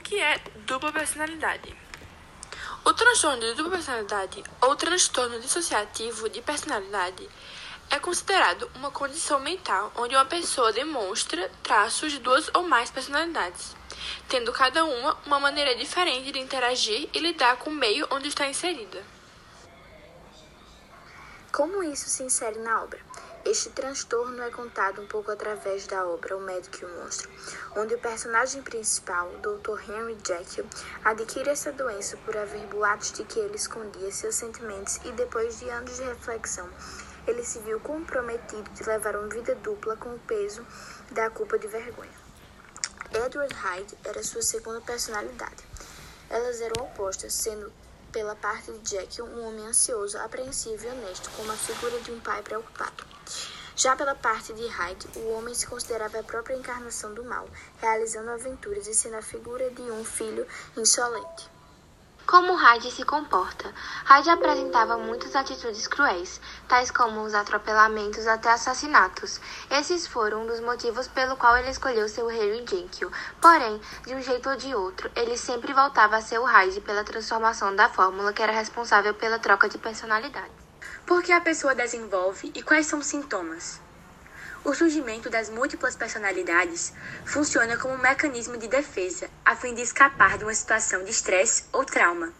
que é dupla personalidade? O transtorno de dupla personalidade ou transtorno dissociativo de personalidade é considerado uma condição mental onde uma pessoa demonstra traços de duas ou mais personalidades, tendo cada uma uma maneira diferente de interagir e lidar com o meio onde está inserida. Como isso se insere na obra? Este transtorno é contado um pouco através da obra O Médico e o Monstro, onde o personagem principal, Dr. Henry Jekyll, adquire essa doença por haver boatos de que ele escondia seus sentimentos e depois de anos de reflexão, ele se viu comprometido de levar uma vida dupla com o peso da culpa de vergonha. Edward Hyde era sua segunda personalidade. Elas eram opostas, sendo pela parte de Jekyll um homem ansioso, apreensivo e honesto, como a figura de um pai preocupado. Já pela parte de Hyde, o homem se considerava a própria encarnação do mal, realizando aventuras e sendo a figura de um filho insolente. Como Hyde se comporta? Hyde apresentava muitas atitudes cruéis, tais como os atropelamentos até assassinatos. Esses foram um dos motivos pelo qual ele escolheu ser o Harry Jekyll. Porém, de um jeito ou de outro, ele sempre voltava a ser o Hyde pela transformação da fórmula que era responsável pela troca de personalidade. Por que a pessoa desenvolve e quais são os sintomas? O surgimento das múltiplas personalidades funciona como um mecanismo de defesa a fim de escapar de uma situação de estresse ou trauma.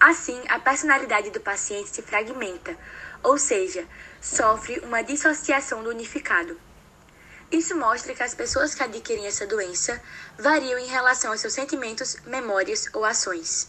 Assim, a personalidade do paciente se fragmenta, ou seja, sofre uma dissociação do unificado. Isso mostra que as pessoas que adquirem essa doença variam em relação aos seus sentimentos, memórias ou ações.